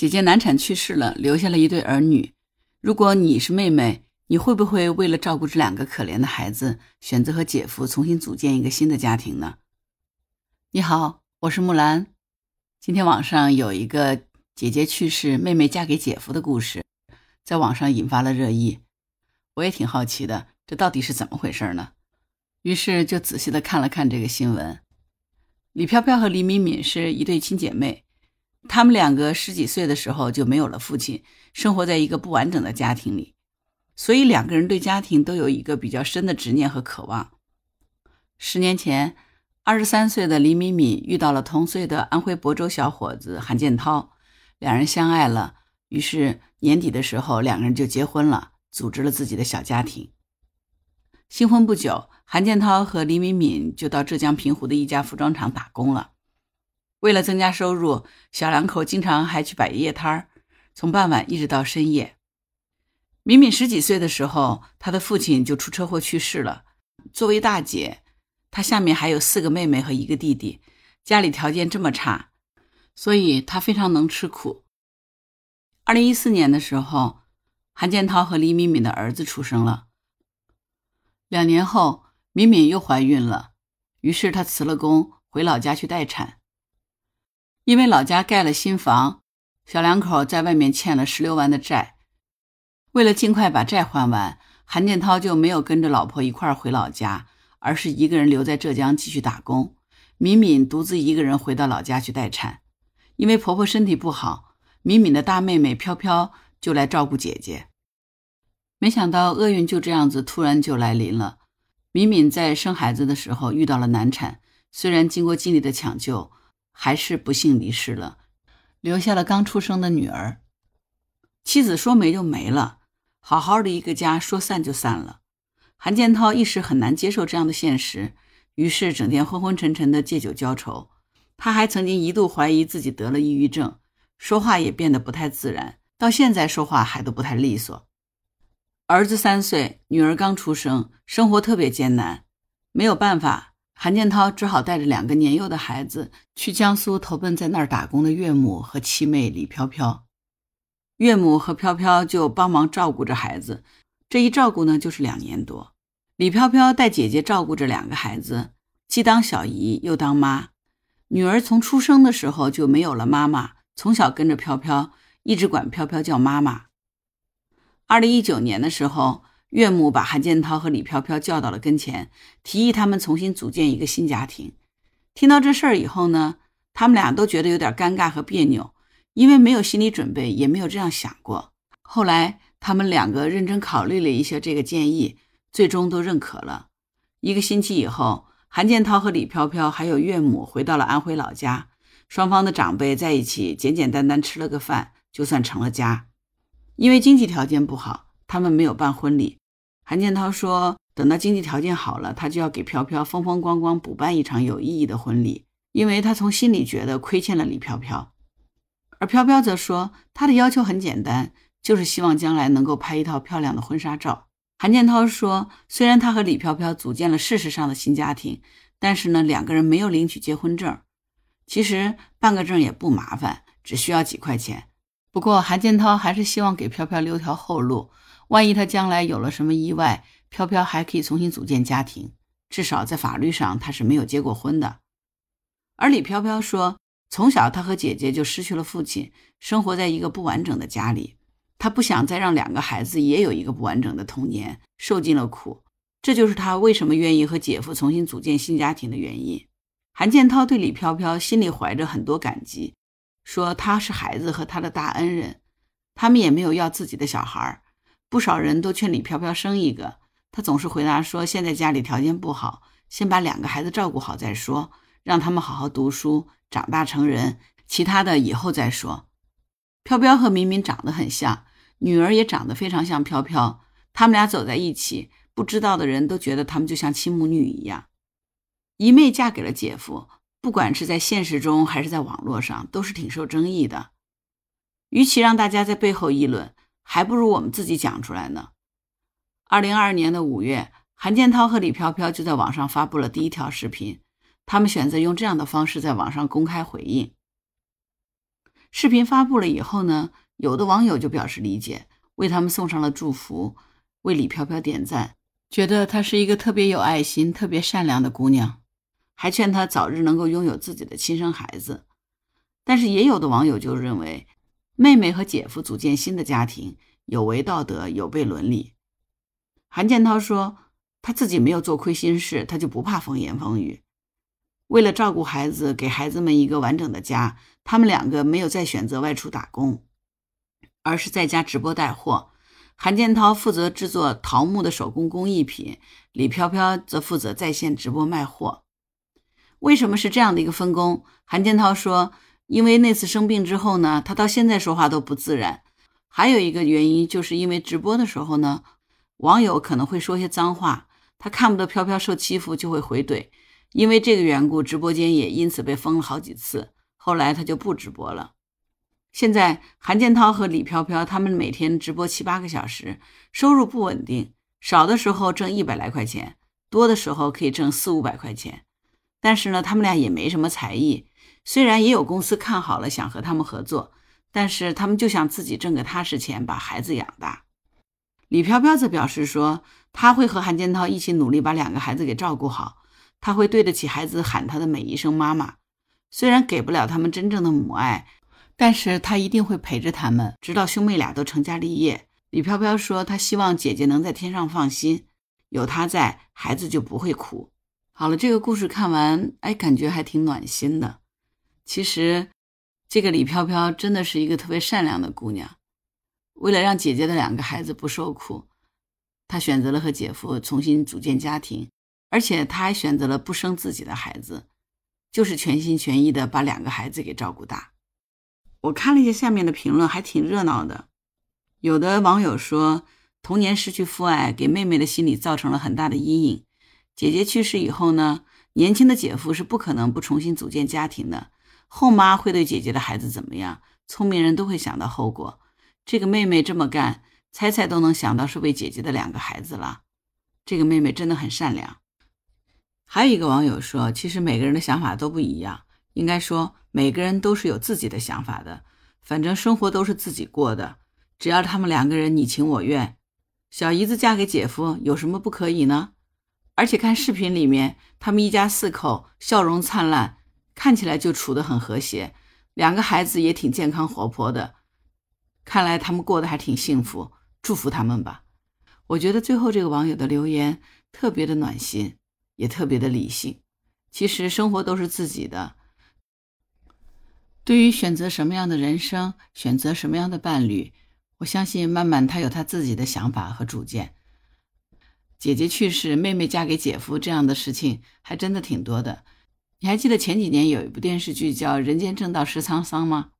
姐姐难产去世了，留下了一对儿女。如果你是妹妹，你会不会为了照顾这两个可怜的孩子，选择和姐夫重新组建一个新的家庭呢？你好，我是木兰。今天网上有一个姐姐去世，妹妹嫁给姐夫的故事，在网上引发了热议。我也挺好奇的，这到底是怎么回事呢？于是就仔细的看了看这个新闻。李飘飘和李敏敏是一对亲姐妹。他们两个十几岁的时候就没有了父亲，生活在一个不完整的家庭里，所以两个人对家庭都有一个比较深的执念和渴望。十年前，二十三岁的李敏敏遇到了同岁的安徽亳州小伙子韩建涛，两人相爱了，于是年底的时候，两个人就结婚了，组织了自己的小家庭。新婚不久，韩建涛和李敏敏就到浙江平湖的一家服装厂打工了。为了增加收入，小两口经常还去摆夜摊儿，从傍晚一直到深夜。敏敏十几岁的时候，她的父亲就出车祸去世了。作为大姐，她下面还有四个妹妹和一个弟弟，家里条件这么差，所以她非常能吃苦。二零一四年的时候，韩建涛和李敏敏的儿子出生了。两年后，敏敏又怀孕了，于是她辞了工，回老家去待产。因为老家盖了新房，小两口在外面欠了十六万的债。为了尽快把债还完，韩建涛就没有跟着老婆一块回老家，而是一个人留在浙江继续打工。敏敏独自一个人回到老家去待产。因为婆婆身体不好，敏敏的大妹妹飘飘就来照顾姐姐。没想到厄运就这样子突然就来临了。敏敏在生孩子的时候遇到了难产，虽然经过尽力的抢救。还是不幸离世了，留下了刚出生的女儿。妻子说没就没了，好好的一个家说散就散了。韩建涛一时很难接受这样的现实，于是整天昏昏沉沉的借酒浇愁。他还曾经一度怀疑自己得了抑郁症，说话也变得不太自然，到现在说话还都不太利索。儿子三岁，女儿刚出生，生活特别艰难，没有办法。韩建涛只好带着两个年幼的孩子去江苏投奔在那儿打工的岳母和七妹李飘飘。岳母和飘飘就帮忙照顾着孩子，这一照顾呢就是两年多。李飘飘带姐姐照顾着两个孩子，既当小姨又当妈。女儿从出生的时候就没有了妈妈，从小跟着飘飘，一直管飘飘叫妈妈。二零一九年的时候。岳母把韩建涛和李飘飘叫到了跟前，提议他们重新组建一个新家庭。听到这事儿以后呢，他们俩都觉得有点尴尬和别扭，因为没有心理准备，也没有这样想过。后来他们两个认真考虑了一下这个建议，最终都认可了。一个星期以后，韩建涛和李飘飘还有岳母回到了安徽老家，双方的长辈在一起简简单单吃了个饭，就算成了家。因为经济条件不好，他们没有办婚礼。韩建涛说：“等到经济条件好了，他就要给飘飘风风光光补办一场有意义的婚礼，因为他从心里觉得亏欠了李飘飘。”而飘飘则说：“他的要求很简单，就是希望将来能够拍一套漂亮的婚纱照。”韩建涛说：“虽然他和李飘飘组建了事实上的新家庭，但是呢，两个人没有领取结婚证。其实办个证也不麻烦，只需要几块钱。不过韩建涛还是希望给飘飘留条后路。”万一他将来有了什么意外，飘飘还可以重新组建家庭。至少在法律上，他是没有结过婚的。而李飘飘说，从小他和姐姐就失去了父亲，生活在一个不完整的家里。他不想再让两个孩子也有一个不完整的童年，受尽了苦。这就是他为什么愿意和姐夫重新组建新家庭的原因。韩建涛对李飘飘心里怀着很多感激，说他是孩子和他的大恩人，他们也没有要自己的小孩。不少人都劝李飘飘生一个，他总是回答说：“现在家里条件不好，先把两个孩子照顾好再说，让他们好好读书，长大成人，其他的以后再说。”飘飘和明明长得很像，女儿也长得非常像飘飘，他们俩走在一起，不知道的人都觉得他们就像亲母女一样。姨妹嫁给了姐夫，不管是在现实中还是在网络上，都是挺受争议的。与其让大家在背后议论，还不如我们自己讲出来呢。二零二二年的五月，韩建涛和李飘飘就在网上发布了第一条视频。他们选择用这样的方式在网上公开回应。视频发布了以后呢，有的网友就表示理解，为他们送上了祝福，为李飘飘点赞，觉得她是一个特别有爱心、特别善良的姑娘，还劝她早日能够拥有自己的亲生孩子。但是也有的网友就认为，妹妹和姐夫组建新的家庭有违道德、有悖伦理。韩建涛说，他自己没有做亏心事，他就不怕风言风语。为了照顾孩子，给孩子们一个完整的家，他们两个没有再选择外出打工，而是在家直播带货。韩建涛负责制作桃木的手工工艺品，李飘飘则负责在线直播卖货。为什么是这样的一个分工？韩建涛说，因为那次生病之后呢，他到现在说话都不自然。还有一个原因，就是因为直播的时候呢，网友可能会说些脏话，他看不得飘飘受欺负，就会回怼。因为这个缘故，直播间也因此被封了好几次。后来他就不直播了。现在韩建涛和李飘飘他们每天直播七八个小时，收入不稳定，少的时候挣一百来块钱，多的时候可以挣四五百块钱。但是呢，他们俩也没什么才艺。虽然也有公司看好了想和他们合作，但是他们就想自己挣个踏实钱，把孩子养大。李飘飘则表示说，他会和韩建涛一起努力，把两个孩子给照顾好。他会对得起孩子喊他的每一声妈妈，虽然给不了他们真正的母爱，但是他一定会陪着他们，直到兄妹俩都成家立业。李飘飘说，他希望姐姐能在天上放心，有他在，孩子就不会哭。好了，这个故事看完，哎，感觉还挺暖心的。其实，这个李飘飘真的是一个特别善良的姑娘，为了让姐姐的两个孩子不受苦，她选择了和姐夫重新组建家庭。而且他还选择了不生自己的孩子，就是全心全意的把两个孩子给照顾大。我看了一下下面的评论，还挺热闹的。有的网友说，童年失去父爱，给妹妹的心理造成了很大的阴影。姐姐去世以后呢，年轻的姐夫是不可能不重新组建家庭的。后妈会对姐姐的孩子怎么样？聪明人都会想到后果。这个妹妹这么干，猜猜都能想到是为姐姐的两个孩子了。这个妹妹真的很善良。还有一个网友说，其实每个人的想法都不一样，应该说每个人都是有自己的想法的。反正生活都是自己过的，只要他们两个人你情我愿，小姨子嫁给姐夫有什么不可以呢？而且看视频里面，他们一家四口笑容灿烂，看起来就处得很和谐，两个孩子也挺健康活泼的，看来他们过得还挺幸福，祝福他们吧。我觉得最后这个网友的留言特别的暖心。也特别的理性。其实生活都是自己的。对于选择什么样的人生，选择什么样的伴侣，我相信曼曼她有她自己的想法和主见。姐姐去世，妹妹嫁给姐夫这样的事情还真的挺多的。你还记得前几年有一部电视剧叫《人间正道是沧桑》吗？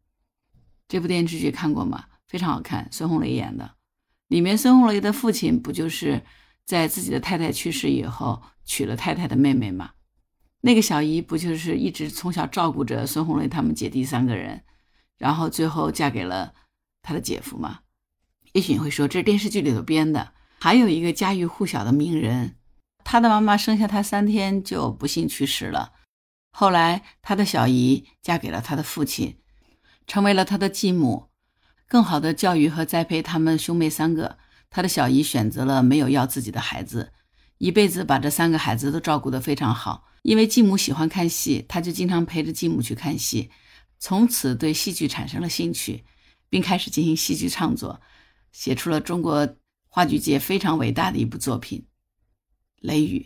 这部电视剧看过吗？非常好看，孙红雷演的。里面孙红雷的父亲不就是？在自己的太太去世以后，娶了太太的妹妹吗？那个小姨不就是一直从小照顾着孙红雷他们姐弟三个人，然后最后嫁给了他的姐夫吗？也许你会说这是电视剧里头编的。还有一个家喻户晓的名人，他的妈妈生下他三天就不幸去世了，后来他的小姨嫁给了他的父亲，成为了他的继母，更好的教育和栽培他们兄妹三个。他的小姨选择了没有要自己的孩子，一辈子把这三个孩子都照顾得非常好。因为继母喜欢看戏，他就经常陪着继母去看戏，从此对戏剧产生了兴趣，并开始进行戏剧创作，写出了中国话剧界非常伟大的一部作品《雷雨》。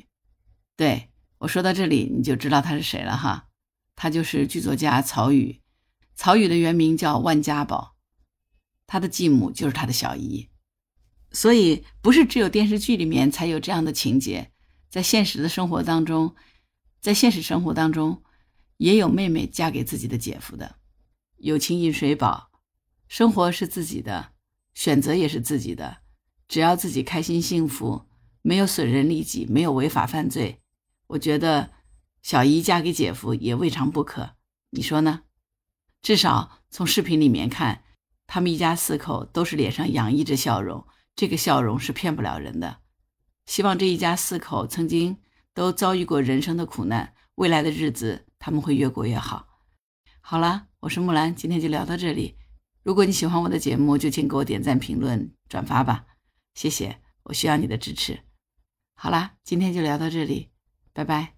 对我说到这里，你就知道他是谁了哈，他就是剧作家曹禺。曹禺的原名叫万家宝，他的继母就是他的小姨。所以，不是只有电视剧里面才有这样的情节，在现实的生活当中，在现实生活当中，也有妹妹嫁给自己的姐夫的。友情饮水饱，生活是自己的，选择也是自己的，只要自己开心幸福，没有损人利己，没有违法犯罪，我觉得小姨嫁给姐夫也未尝不可。你说呢？至少从视频里面看，他们一家四口都是脸上洋溢着笑容。这个笑容是骗不了人的。希望这一家四口曾经都遭遇过人生的苦难，未来的日子他们会越过越好。好了，我是木兰，今天就聊到这里。如果你喜欢我的节目，就请给我点赞、评论、转发吧，谢谢，我需要你的支持。好啦，今天就聊到这里，拜拜。